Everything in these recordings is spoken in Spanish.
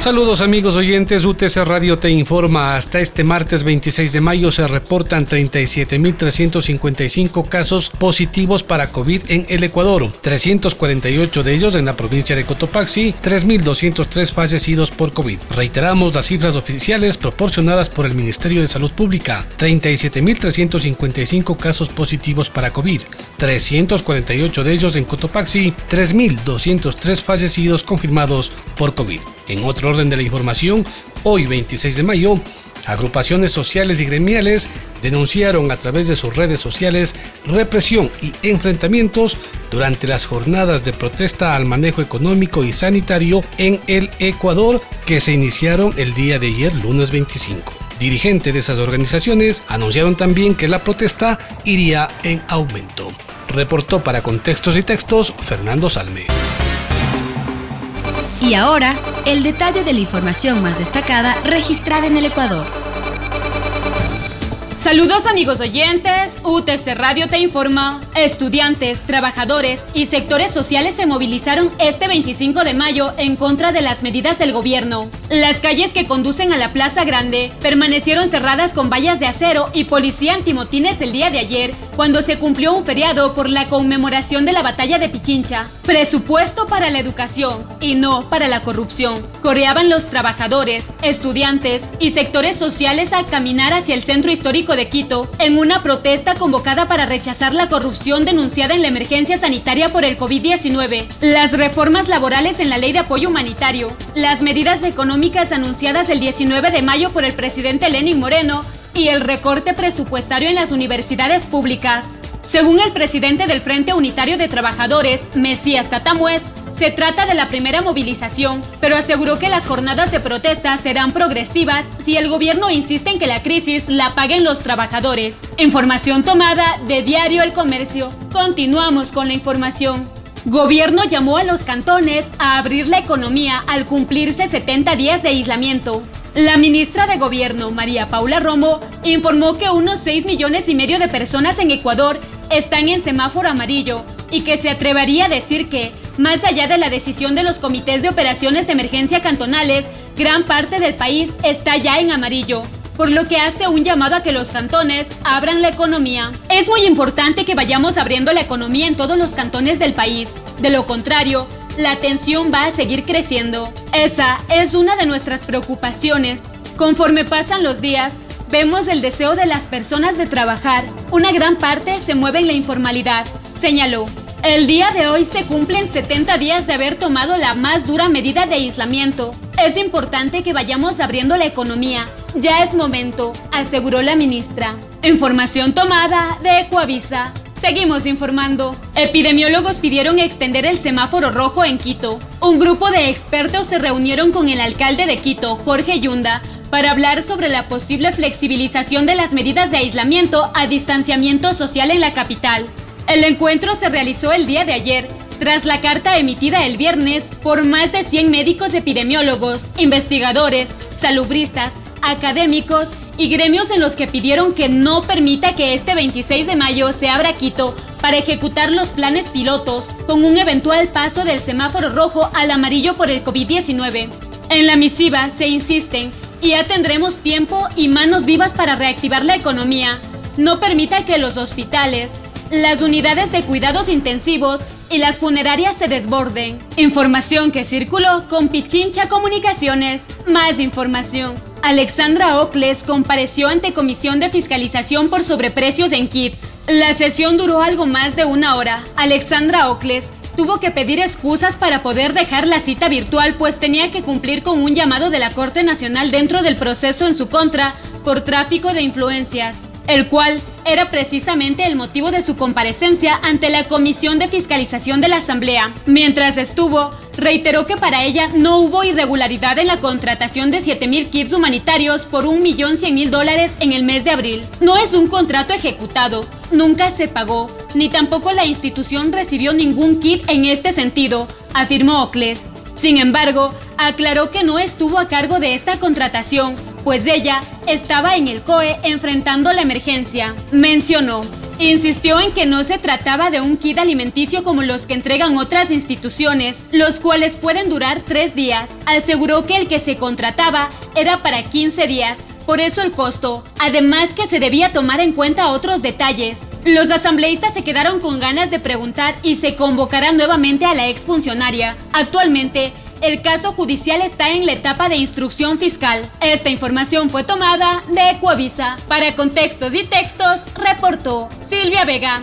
Saludos amigos oyentes, UTC Radio te informa, hasta este martes 26 de mayo se reportan 37.355 casos positivos para COVID en el Ecuador, 348 de ellos en la provincia de Cotopaxi, 3.203 fallecidos por COVID. Reiteramos las cifras oficiales proporcionadas por el Ministerio de Salud Pública, 37.355 casos positivos para COVID, 348 de ellos en Cotopaxi, 3.203 fallecidos confirmados por COVID. En otro orden de la información, hoy 26 de mayo, agrupaciones sociales y gremiales denunciaron a través de sus redes sociales represión y enfrentamientos durante las jornadas de protesta al manejo económico y sanitario en el Ecuador que se iniciaron el día de ayer, lunes 25. Dirigentes de esas organizaciones anunciaron también que la protesta iría en aumento. Reportó para Contextos y Textos Fernando Salme. Y ahora, el detalle de la información más destacada registrada en el Ecuador. Saludos amigos oyentes, UTC Radio te informa. Estudiantes, trabajadores y sectores sociales se movilizaron este 25 de mayo en contra de las medidas del gobierno. Las calles que conducen a la Plaza Grande permanecieron cerradas con vallas de acero y policía antimotines el día de ayer, cuando se cumplió un feriado por la conmemoración de la batalla de Pichincha. Presupuesto para la educación y no para la corrupción. Coreaban los trabajadores, estudiantes y sectores sociales a caminar hacia el centro histórico de Quito en una protesta convocada para rechazar la corrupción denunciada en la emergencia sanitaria por el COVID-19, las reformas laborales en la ley de apoyo humanitario, las medidas económicas anunciadas el 19 de mayo por el presidente Lenin Moreno y el recorte presupuestario en las universidades públicas. Según el presidente del Frente Unitario de Trabajadores, Mesías Tatamues, se trata de la primera movilización, pero aseguró que las jornadas de protesta serán progresivas si el gobierno insiste en que la crisis la paguen los trabajadores. Información tomada de Diario El Comercio. Continuamos con la información. Gobierno llamó a los cantones a abrir la economía al cumplirse 70 días de aislamiento. La ministra de Gobierno, María Paula Romo, informó que unos 6 millones y medio de personas en Ecuador están en semáforo amarillo y que se atrevería a decir que, más allá de la decisión de los comités de operaciones de emergencia cantonales, gran parte del país está ya en amarillo, por lo que hace un llamado a que los cantones abran la economía. Es muy importante que vayamos abriendo la economía en todos los cantones del país. De lo contrario, la tensión va a seguir creciendo. Esa es una de nuestras preocupaciones. Conforme pasan los días, vemos el deseo de las personas de trabajar. Una gran parte se mueve en la informalidad, señaló. El día de hoy se cumplen 70 días de haber tomado la más dura medida de aislamiento. Es importante que vayamos abriendo la economía. Ya es momento, aseguró la ministra. Información tomada de Ecoavisa. Seguimos informando. Epidemiólogos pidieron extender el semáforo rojo en Quito. Un grupo de expertos se reunieron con el alcalde de Quito, Jorge Yunda, para hablar sobre la posible flexibilización de las medidas de aislamiento a distanciamiento social en la capital. El encuentro se realizó el día de ayer, tras la carta emitida el viernes por más de 100 médicos epidemiólogos, investigadores, salubristas, académicos y gremios en los que pidieron que no permita que este 26 de mayo se abra Quito para ejecutar los planes pilotos con un eventual paso del semáforo rojo al amarillo por el COVID-19. En la misiva se insisten y ya tendremos tiempo y manos vivas para reactivar la economía. No permita que los hospitales, las unidades de cuidados intensivos y las funerarias se desborden. Información que circuló con Pichincha Comunicaciones. Más información. Alexandra Ocles compareció ante Comisión de Fiscalización por sobreprecios en kits. La sesión duró algo más de una hora. Alexandra Ocles tuvo que pedir excusas para poder dejar la cita virtual pues tenía que cumplir con un llamado de la Corte Nacional dentro del proceso en su contra por tráfico de influencias, el cual era precisamente el motivo de su comparecencia ante la Comisión de Fiscalización de la Asamblea. Mientras estuvo, reiteró que para ella no hubo irregularidad en la contratación de 7.000 kits humanitarios por 1.100.000 dólares en el mes de abril. No es un contrato ejecutado, nunca se pagó, ni tampoco la institución recibió ningún kit en este sentido, afirmó Ocles. Sin embargo, aclaró que no estuvo a cargo de esta contratación, pues ella estaba en el COE enfrentando la emergencia. Mencionó, Insistió en que no se trataba de un kit alimenticio como los que entregan otras instituciones, los cuales pueden durar tres días. Aseguró que el que se contrataba era para 15 días, por eso el costo, además que se debía tomar en cuenta otros detalles. Los asambleístas se quedaron con ganas de preguntar y se convocará nuevamente a la exfuncionaria. Actualmente, el caso judicial está en la etapa de instrucción fiscal. Esta información fue tomada de Ecuavisa. Para contextos y textos, reportó Silvia Vega.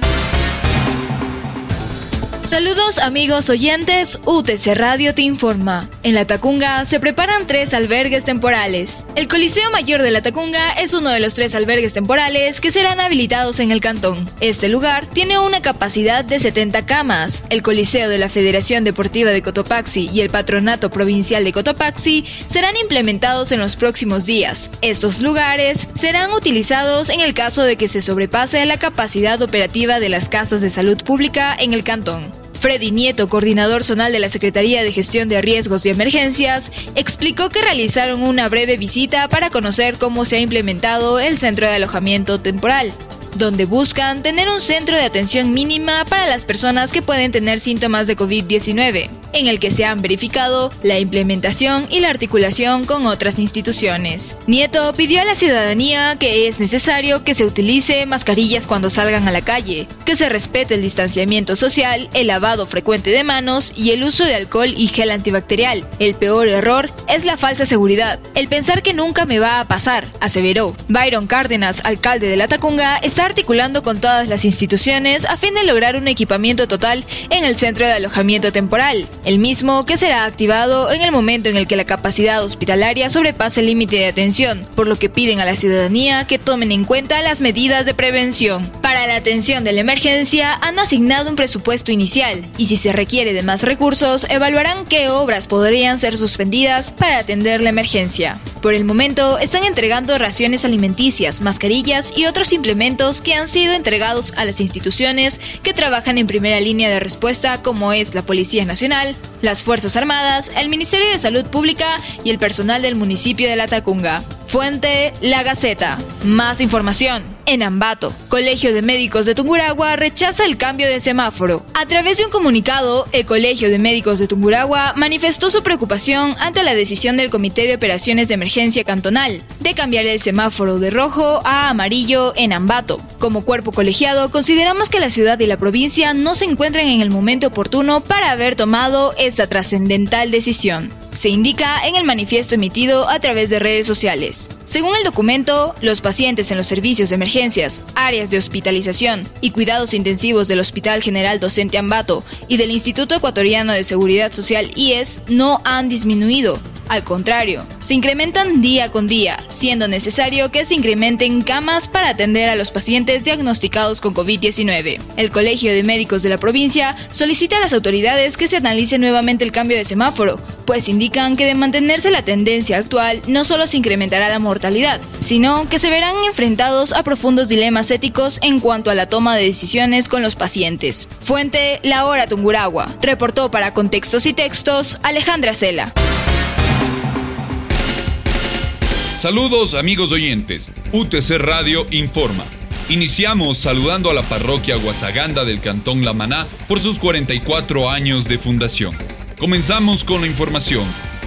Saludos amigos oyentes, UTC Radio te informa. En La Tacunga se preparan tres albergues temporales. El Coliseo Mayor de La Tacunga es uno de los tres albergues temporales que serán habilitados en el cantón. Este lugar tiene una capacidad de 70 camas. El Coliseo de la Federación Deportiva de Cotopaxi y el Patronato Provincial de Cotopaxi serán implementados en los próximos días. Estos lugares serán utilizados en el caso de que se sobrepase la capacidad operativa de las casas de salud pública en el cantón. Freddy Nieto, coordinador zonal de la Secretaría de Gestión de Riesgos y Emergencias, explicó que realizaron una breve visita para conocer cómo se ha implementado el centro de alojamiento temporal donde buscan tener un centro de atención mínima para las personas que pueden tener síntomas de COVID-19, en el que se han verificado la implementación y la articulación con otras instituciones. Nieto pidió a la ciudadanía que es necesario que se utilice mascarillas cuando salgan a la calle, que se respete el distanciamiento social, el lavado frecuente de manos y el uso de alcohol y gel antibacterial. El peor error es la falsa seguridad, el pensar que nunca me va a pasar, aseveró. Byron Cárdenas, alcalde de La Tacunga, está articulando con todas las instituciones a fin de lograr un equipamiento total en el centro de alojamiento temporal, el mismo que será activado en el momento en el que la capacidad hospitalaria sobrepase el límite de atención, por lo que piden a la ciudadanía que tomen en cuenta las medidas de prevención. Para la atención de la emergencia han asignado un presupuesto inicial y si se requiere de más recursos evaluarán qué obras podrían ser suspendidas para atender la emergencia. Por el momento están entregando raciones alimenticias, mascarillas y otros implementos que han sido entregados a las instituciones que trabajan en primera línea de respuesta como es la Policía Nacional, las Fuerzas Armadas, el Ministerio de Salud Pública y el personal del municipio de La Tacunga. Fuente La Gaceta. Más información en Ambato. Colegio de Médicos de Tunguragua rechaza el cambio de semáforo. A través de un comunicado, el Colegio de Médicos de Tunguragua manifestó su preocupación ante la decisión del Comité de Operaciones de Emergencia Cantonal de cambiar el semáforo de rojo a amarillo en Ambato. Como cuerpo colegiado, consideramos que la ciudad y la provincia no se encuentran en el momento oportuno para haber tomado esta trascendental decisión se indica en el manifiesto emitido a través de redes sociales. Según el documento, los pacientes en los servicios de emergencias, áreas de hospitalización y cuidados intensivos del Hospital General Docente Ambato y del Instituto Ecuatoriano de Seguridad Social IES no han disminuido, al contrario, se incrementan día con día, siendo necesario que se incrementen camas para atender a los pacientes diagnosticados con COVID-19. El Colegio de Médicos de la provincia solicita a las autoridades que se analice nuevamente el cambio de semáforo, pues indican que de mantenerse la tendencia actual no solo se incrementará la mortalidad, sino que se verán enfrentados a profundos dilemas éticos en cuanto a la toma de decisiones con los pacientes. Fuente La Hora Tunguragua. Reportó para Contextos y Textos Alejandra Cela. Saludos amigos oyentes, UTC Radio informa. Iniciamos saludando a la parroquia Guasaganda del Cantón La Maná por sus 44 años de fundación. Comenzamos con la información.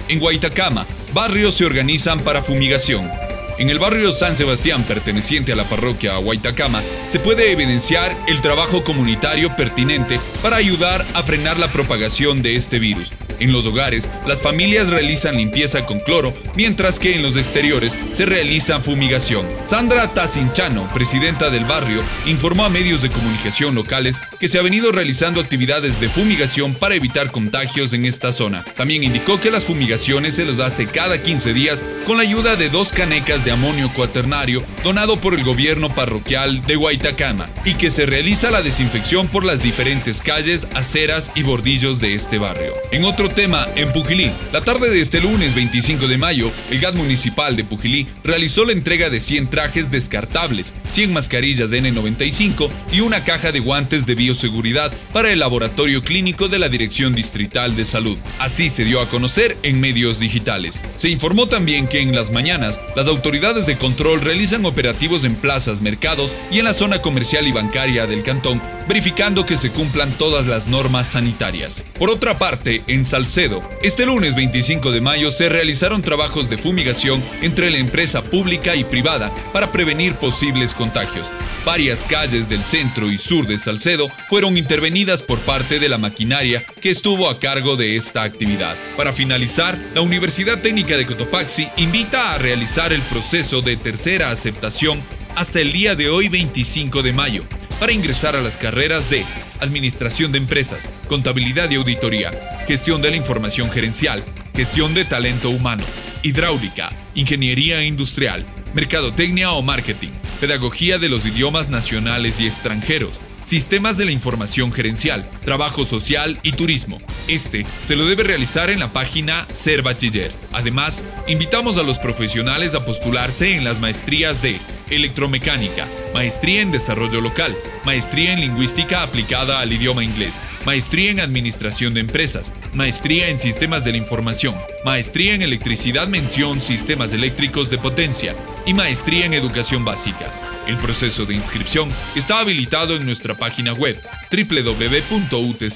En Guaitacama, barrios se organizan para fumigación. En el barrio San Sebastián, perteneciente a la parroquia Guaitacama, se puede evidenciar el trabajo comunitario pertinente para ayudar a frenar la propagación de este virus. En los hogares, las familias realizan limpieza con cloro, mientras que en los exteriores se realiza fumigación. Sandra Tacinchano, presidenta del barrio, informó a medios de comunicación locales que se ha venido realizando actividades de fumigación para evitar contagios en esta zona. También indicó que las fumigaciones se los hace cada 15 días con la ayuda de dos canecas de amonio cuaternario donado por el gobierno parroquial de Guaitacama y que se realiza la desinfección por las diferentes calles, aceras y bordillos de este barrio. En otro tema, en Pujilí, la tarde de este lunes 25 de mayo, el GAT municipal de Pujilí realizó la entrega de 100 trajes descartables, 100 mascarillas de N95 y una caja de guantes de bioseguridad para el laboratorio clínico de la Dirección Distrital de Salud. Así se dio a conocer en medios digitales. Se informó también que en las mañanas las autoridades de control realizan operativos en plazas, mercados y en la zona comercial y bancaria del cantón, verificando que se cumplan todas las normas sanitarias. Por otra parte, en Salcedo, este lunes 25 de mayo se realizaron trabajos de fumigación entre la empresa pública y privada para prevenir posibles contagios. Varias calles del centro y sur de Salcedo fueron intervenidas por parte de la maquinaria que estuvo a cargo de esta actividad. Para finalizar, la Universidad Técnica de Cotopaxi invita a realizar el proceso de tercera aceptación hasta el día de hoy 25 de mayo para ingresar a las carreras de Administración de Empresas, Contabilidad y Auditoría, Gestión de la Información Gerencial, Gestión de Talento Humano, Hidráulica, Ingeniería Industrial, Mercadotecnia o Marketing, Pedagogía de los idiomas nacionales y extranjeros, Sistemas de la Información Gerencial, Trabajo Social y Turismo. Este se lo debe realizar en la página Ser Bachiller. Además, invitamos a los profesionales a postularse en las maestrías de Electromecánica, Maestría en Desarrollo Local, Maestría en Lingüística aplicada al idioma inglés, Maestría en Administración de Empresas, Maestría en Sistemas de la Información, Maestría en Electricidad Mención Sistemas Eléctricos de Potencia y Maestría en Educación Básica. El proceso de inscripción está habilitado en nuestra página web www.utc.edu.es.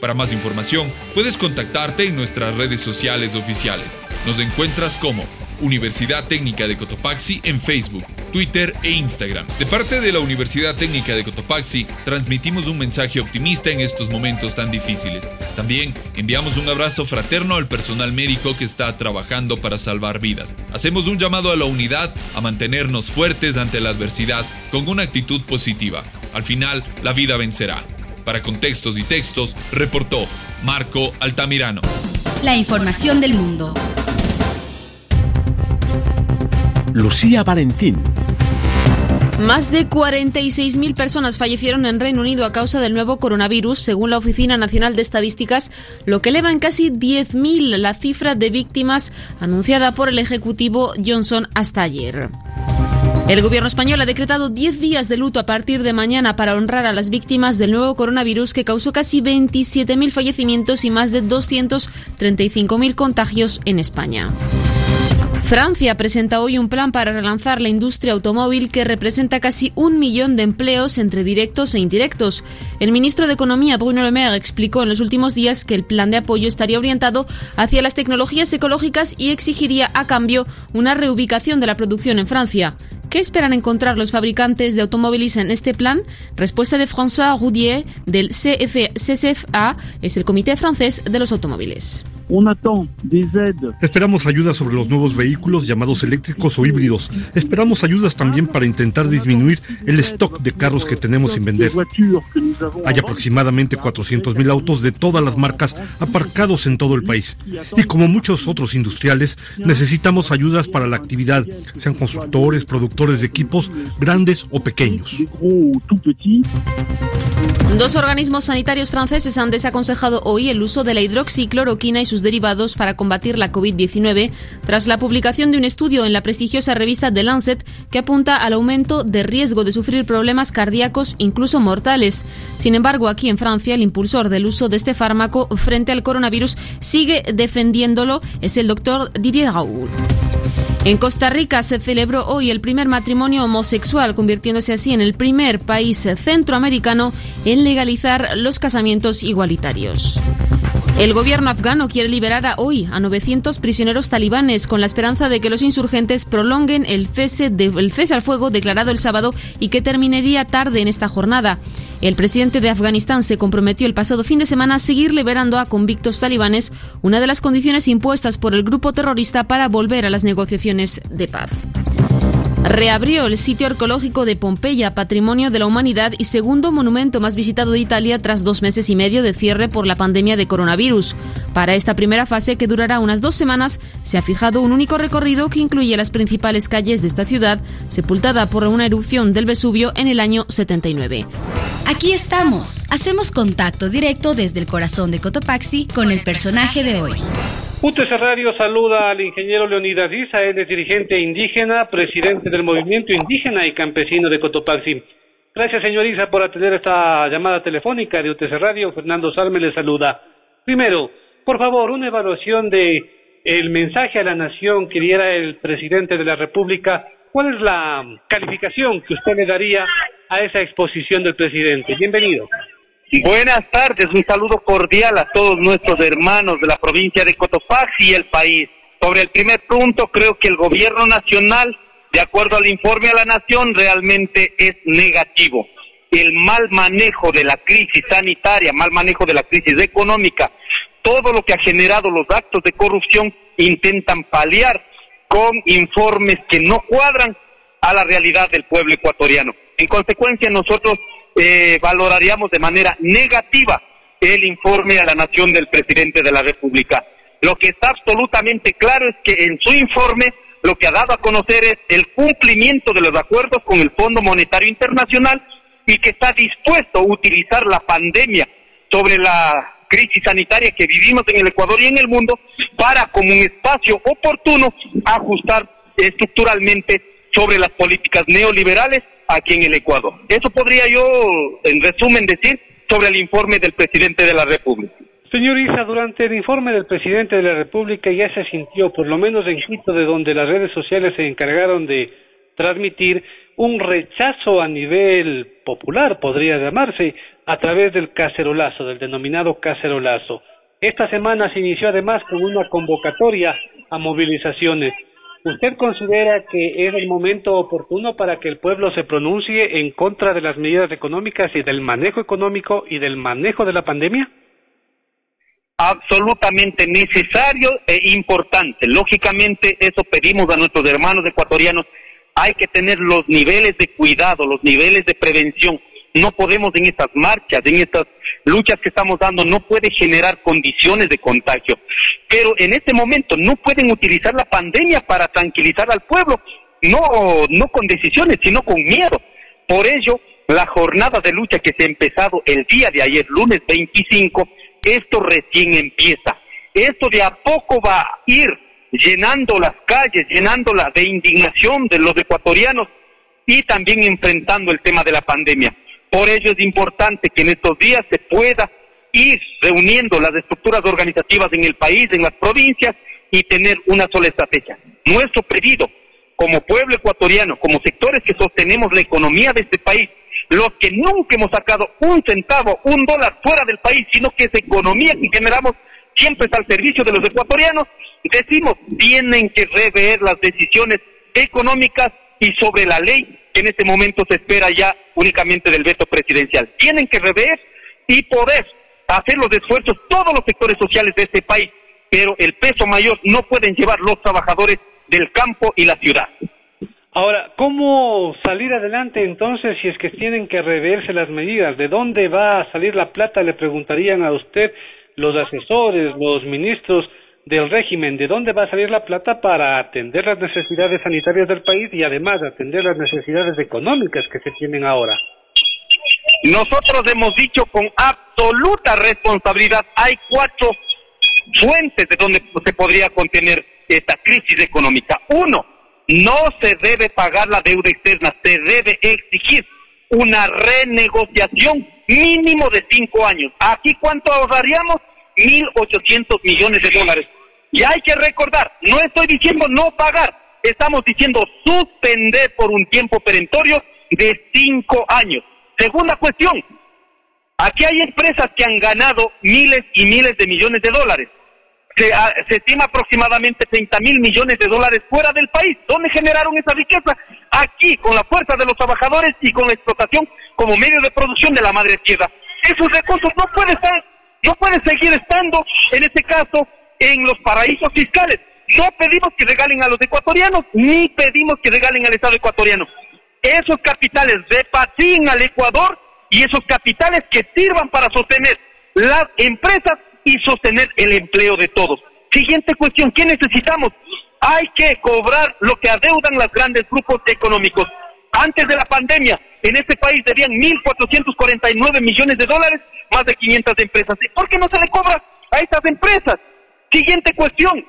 Para más información, puedes contactarte en nuestras redes sociales oficiales. Nos encuentras como Universidad Técnica de Cotopaxi en Facebook, Twitter e Instagram. De parte de la Universidad Técnica de Cotopaxi, transmitimos un mensaje optimista en estos momentos tan difíciles. También enviamos un abrazo fraterno al personal médico que está trabajando para salvar vidas. Hacemos un llamado a la unidad a mantenernos fuertes ante la adversidad con una actitud positiva. Al final, la vida vencerá. Para contextos y textos, reportó Marco Altamirano. La información del mundo. Lucía Valentín. Más de 46.000 personas fallecieron en Reino Unido a causa del nuevo coronavirus, según la Oficina Nacional de Estadísticas, lo que eleva en casi 10.000 la cifra de víctimas anunciada por el Ejecutivo Johnson hasta ayer. El gobierno español ha decretado 10 días de luto a partir de mañana para honrar a las víctimas del nuevo coronavirus que causó casi 27.000 fallecimientos y más de 235.000 contagios en España. Francia presenta hoy un plan para relanzar la industria automóvil que representa casi un millón de empleos entre directos e indirectos. El ministro de Economía, Bruno Le Maire, explicó en los últimos días que el plan de apoyo estaría orientado hacia las tecnologías ecológicas y exigiría a cambio una reubicación de la producción en Francia. ¿Qué esperan encontrar los fabricantes de automóviles en este plan? Respuesta de François Roudier del CFA, es el Comité Francés de los Automóviles. Esperamos ayuda sobre los nuevos vehículos llamados eléctricos o híbridos. Esperamos ayudas también para intentar disminuir el stock de carros que tenemos sin vender. Hay aproximadamente 400.000 autos de todas las marcas aparcados en todo el país. Y como muchos otros industriales, necesitamos ayudas para la actividad, sean constructores, productores de equipos, grandes o pequeños. Dos organismos sanitarios franceses han desaconsejado hoy el uso de la hidroxicloroquina y sus derivados para combatir la COVID-19 tras la publicación de un estudio en la prestigiosa revista The Lancet que apunta al aumento de riesgo de sufrir problemas cardíacos, incluso mortales. Sin embargo, aquí en Francia, el impulsor del uso de este fármaco frente al coronavirus sigue defendiéndolo, es el doctor Didier Raoul. En Costa Rica se celebró hoy el primer matrimonio homosexual, convirtiéndose así en el primer país centroamericano en legalizar los casamientos igualitarios. El gobierno afgano quiere liberar a hoy a 900 prisioneros talibanes con la esperanza de que los insurgentes prolonguen el cese, el cese al fuego declarado el sábado y que terminaría tarde en esta jornada. El presidente de Afganistán se comprometió el pasado fin de semana a seguir liberando a convictos talibanes, una de las condiciones impuestas por el grupo terrorista para volver a las negociaciones de paz. Reabrió el sitio arqueológico de Pompeya, patrimonio de la humanidad y segundo monumento más visitado de Italia tras dos meses y medio de cierre por la pandemia de coronavirus. Para esta primera fase, que durará unas dos semanas, se ha fijado un único recorrido que incluye las principales calles de esta ciudad, sepultada por una erupción del Vesubio en el año 79. Aquí estamos. Hacemos contacto directo desde el corazón de Cotopaxi con el personaje de hoy. UTC Radio saluda al ingeniero Leonidas Isa, él es dirigente indígena, presidente del movimiento indígena y campesino de Cotopaxi. Gracias, señor Isa, por atender esta llamada telefónica de UTC Radio. Fernando Salme le saluda. Primero, por favor, una evaluación de el mensaje a la nación que diera el presidente de la República. ¿Cuál es la calificación que usted le daría a esa exposición del presidente? Bienvenido. Buenas tardes, un saludo cordial a todos nuestros hermanos de la provincia de Cotopaxi y el país. Sobre el primer punto, creo que el gobierno nacional, de acuerdo al informe a la nación, realmente es negativo. El mal manejo de la crisis sanitaria, mal manejo de la crisis económica, todo lo que ha generado los actos de corrupción intentan paliar con informes que no cuadran a la realidad del pueblo ecuatoriano. En consecuencia, nosotros eh, valoraríamos de manera negativa el informe a la nación del presidente de la República. Lo que está absolutamente claro es que en su informe lo que ha dado a conocer es el cumplimiento de los acuerdos con el Fondo Monetario Internacional y que está dispuesto a utilizar la pandemia sobre la crisis sanitaria que vivimos en el Ecuador y en el mundo para, como un espacio oportuno, ajustar estructuralmente sobre las políticas neoliberales aquí en el Ecuador. Eso podría yo, en resumen, decir sobre el informe del presidente de la República. Señor Isa, durante el informe del presidente de la República ya se sintió, por lo menos en Quito, de donde las redes sociales se encargaron de transmitir, un rechazo a nivel popular, podría llamarse, a través del cacerolazo, del denominado cacerolazo. Esta semana se inició además con una convocatoria a movilizaciones. ¿Usted considera que es el momento oportuno para que el pueblo se pronuncie en contra de las medidas económicas y del manejo económico y del manejo de la pandemia? Absolutamente necesario e importante. Lógicamente, eso pedimos a nuestros hermanos ecuatorianos. Hay que tener los niveles de cuidado, los niveles de prevención no podemos en estas marchas, en estas luchas que estamos dando, no puede generar condiciones de contagio. Pero en este momento no pueden utilizar la pandemia para tranquilizar al pueblo, no, con decisiones, sino con miedo. Por ello, la jornada de lucha que se ha empezado el día de ayer, lunes 25, esto recién empieza. Esto de a poco va a ir llenando las calles, llenándola de indignación de los ecuatorianos y también enfrentando el tema de la pandemia. Por ello es importante que en estos días se pueda ir reuniendo las estructuras organizativas en el país, en las provincias, y tener una sola estrategia. Nuestro pedido, como pueblo ecuatoriano, como sectores que sostenemos la economía de este país, los que nunca hemos sacado un centavo, un dólar fuera del país, sino que esa economía que generamos siempre está al servicio de los ecuatorianos, decimos, tienen que rever las decisiones económicas y sobre la ley en este momento se espera ya únicamente del veto presidencial. Tienen que rever y poder hacer los esfuerzos todos los sectores sociales de este país, pero el peso mayor no pueden llevar los trabajadores del campo y la ciudad. Ahora, ¿cómo salir adelante entonces si es que tienen que reverse las medidas? ¿De dónde va a salir la plata? Le preguntarían a usted los asesores, los ministros del régimen, de dónde va a salir la plata para atender las necesidades sanitarias del país y además atender las necesidades económicas que se tienen ahora. Nosotros hemos dicho con absoluta responsabilidad, hay cuatro fuentes de donde se podría contener esta crisis económica. Uno, no se debe pagar la deuda externa, se debe exigir una renegociación mínimo de cinco años. ¿Aquí cuánto ahorraríamos? 1.800 millones de dólares. Y hay que recordar, no estoy diciendo no pagar, estamos diciendo suspender por un tiempo perentorio de cinco años. Segunda cuestión, aquí hay empresas que han ganado miles y miles de millones de dólares. Se, ah, se estima aproximadamente 30 mil millones de dólares fuera del país. ¿Dónde generaron esa riqueza? Aquí, con la fuerza de los trabajadores y con la explotación como medio de producción de la madre tierra. Esos recursos no pueden estar, no pueden seguir estando, en este caso, en los paraísos fiscales. No pedimos que regalen a los ecuatorianos, ni pedimos que regalen al Estado ecuatoriano. Esos capitales repatrien al Ecuador y esos capitales que sirvan para sostener las empresas y sostener el empleo de todos. Siguiente cuestión, ¿qué necesitamos? Hay que cobrar lo que adeudan los grandes grupos económicos. Antes de la pandemia, en este país debían 1.449 millones de dólares, más de 500 empresas. ¿Por qué no se le cobra a estas empresas? Siguiente cuestión.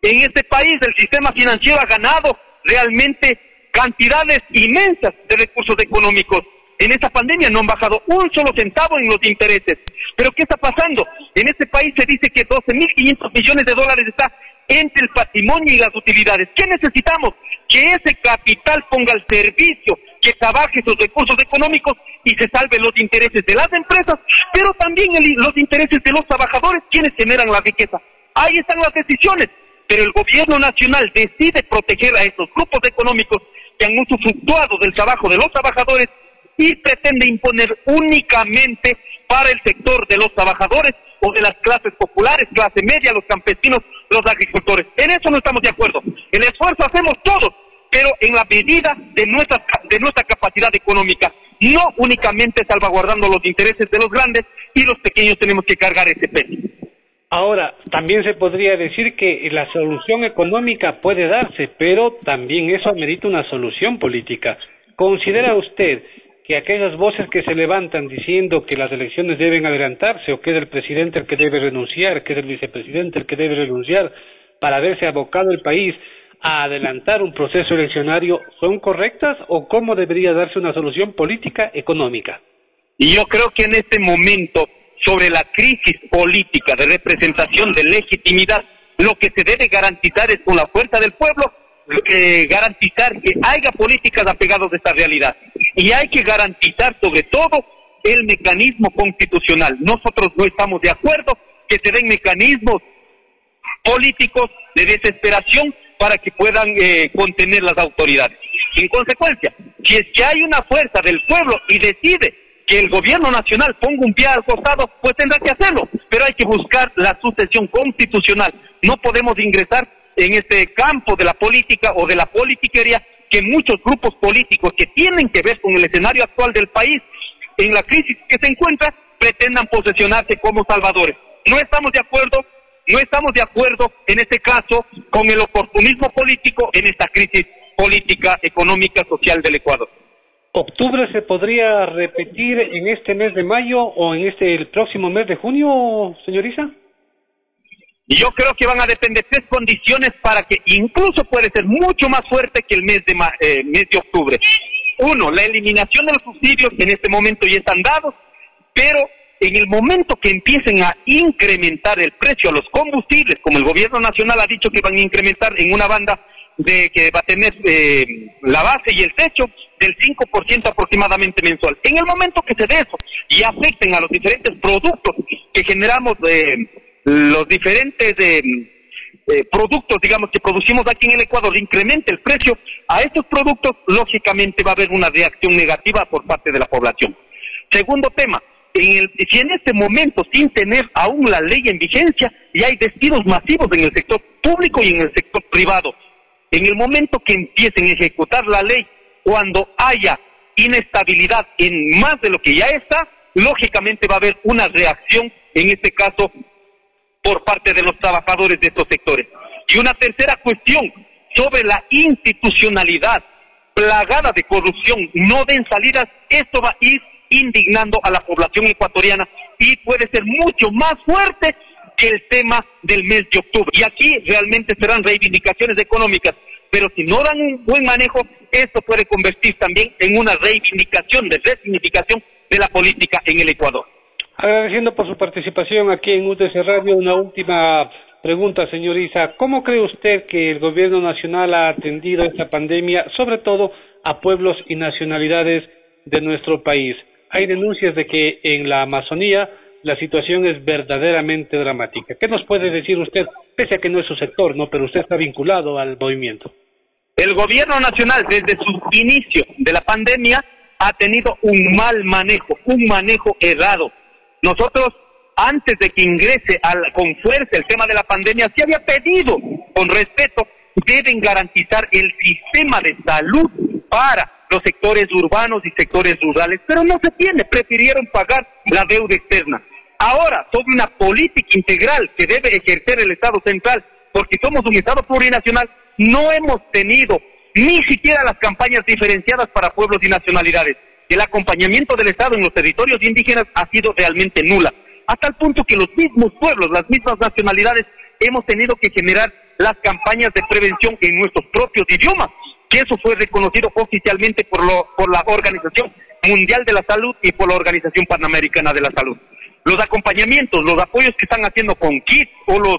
En este país el sistema financiero ha ganado realmente cantidades inmensas de recursos económicos. En esta pandemia no han bajado un solo centavo en los intereses. Pero ¿qué está pasando? En este país se dice que 12.500 millones de dólares está entre el patrimonio y las utilidades. ¿Qué necesitamos? Que ese capital ponga al servicio, que trabaje esos recursos económicos y se salve los intereses de las empresas, pero también los intereses de los trabajadores, quienes generan la riqueza. Ahí están las decisiones, pero el gobierno nacional decide proteger a estos grupos económicos que han usufructuado del trabajo de los trabajadores y pretende imponer únicamente para el sector de los trabajadores o de las clases populares, clase media, los campesinos, los agricultores. En eso no estamos de acuerdo. El esfuerzo hacemos todos, pero en la medida de nuestra, de nuestra capacidad económica, no únicamente salvaguardando los intereses de los grandes y los pequeños tenemos que cargar ese peso. Ahora, también se podría decir que la solución económica puede darse, pero también eso amerita una solución política. ¿Considera usted que aquellas voces que se levantan diciendo que las elecciones deben adelantarse o que es el presidente el que debe renunciar, que es el vicepresidente el que debe renunciar para haberse abocado el país a adelantar un proceso eleccionario, ¿son correctas o cómo debería darse una solución política económica? Y yo creo que en este momento, sobre la crisis política de representación de legitimidad, lo que se debe garantizar es con la fuerza del pueblo eh, garantizar que haya políticas apegadas a esta realidad. Y hay que garantizar sobre todo el mecanismo constitucional. Nosotros no estamos de acuerdo que se den mecanismos políticos de desesperación para que puedan eh, contener las autoridades. En consecuencia, si es que hay una fuerza del pueblo y decide que el gobierno nacional ponga un pie al costado, pues tendrá que hacerlo, pero hay que buscar la sucesión constitucional. No podemos ingresar en este campo de la política o de la politiquería que muchos grupos políticos que tienen que ver con el escenario actual del país, en la crisis que se encuentra, pretendan posesionarse como salvadores. No estamos de acuerdo, no estamos de acuerdo en este caso con el oportunismo político en esta crisis política, económica, social del Ecuador. ¿Octubre se podría repetir en este mes de mayo o en este el próximo mes de junio, señorisa? Y yo creo que van a depender tres condiciones para que incluso puede ser mucho más fuerte que el mes de, eh, mes de octubre. Uno, la eliminación de los subsidios en este momento ya están dados, pero en el momento que empiecen a incrementar el precio a los combustibles, como el gobierno nacional ha dicho que van a incrementar en una banda de que va a tener eh, la base y el techo del 5% aproximadamente mensual. En el momento que se dé eso y afecten a los diferentes productos que generamos eh, los diferentes eh, eh, productos, digamos, que producimos aquí en el Ecuador, incremente el precio a estos productos, lógicamente va a haber una reacción negativa por parte de la población. Segundo tema, en el, si en este momento, sin tener aún la ley en vigencia, ya hay despidos masivos en el sector público y en el sector privado, en el momento que empiecen a ejecutar la ley, cuando haya inestabilidad en más de lo que ya está, lógicamente va a haber una reacción, en este caso, por parte de los trabajadores de estos sectores. Y una tercera cuestión sobre la institucionalidad plagada de corrupción, no den salidas, esto va a ir indignando a la población ecuatoriana y puede ser mucho más fuerte que el tema del mes de octubre. Y aquí realmente serán reivindicaciones económicas, pero si no dan un buen manejo, esto puede convertir también en una reivindicación de resignificación de la política en el Ecuador. Agradeciendo por su participación aquí en UTC Radio, una última pregunta, señor Isa. ¿Cómo cree usted que el gobierno nacional ha atendido esta pandemia, sobre todo a pueblos y nacionalidades de nuestro país? Hay denuncias de que en la Amazonía la situación es verdaderamente dramática. ¿Qué nos puede decir usted, pese a que no es su sector, no, pero usted está vinculado al movimiento? El gobierno nacional, desde su inicio de la pandemia, ha tenido un mal manejo, un manejo errado nosotros, antes de que ingrese al, con fuerza el tema de la pandemia, se había pedido con respeto, deben garantizar el sistema de salud para los sectores urbanos y sectores rurales, pero no se tiene, prefirieron pagar la deuda externa. Ahora, sobre una política integral que debe ejercer el Estado central, porque somos un Estado plurinacional, no hemos tenido ni siquiera las campañas diferenciadas para pueblos y nacionalidades. El acompañamiento del Estado en los territorios indígenas ha sido realmente nula, hasta el punto que los mismos pueblos, las mismas nacionalidades, hemos tenido que generar las campañas de prevención en nuestros propios idiomas, que eso fue reconocido oficialmente por, la Organización Mundial de la Salud y por la Organización Panamericana de la Salud. Los acompañamientos, los apoyos que están haciendo con kits o los,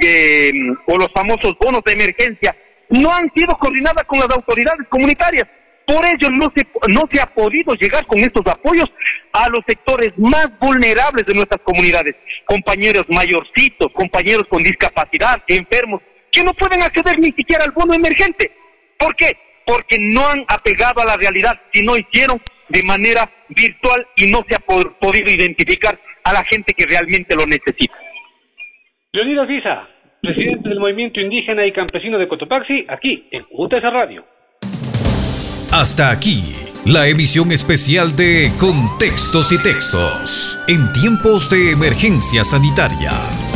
eh, o los famosos bonos de emergencia no han sido coordinadas con las autoridades comunitarias. Por ello no se, no se ha podido llegar con estos apoyos a los sectores más vulnerables de nuestras comunidades. Compañeros mayorcitos, compañeros con discapacidad, enfermos, que no pueden acceder ni siquiera al bono emergente. ¿Por qué? Porque no han apegado a la realidad, sino hicieron de manera virtual y no se ha podido identificar a la gente que realmente lo necesita. Leonidas Visa, presidente del Movimiento Indígena y Campesino de Cotopaxi, aquí en UTS Radio. Hasta aquí, la emisión especial de Contextos y Textos, en tiempos de emergencia sanitaria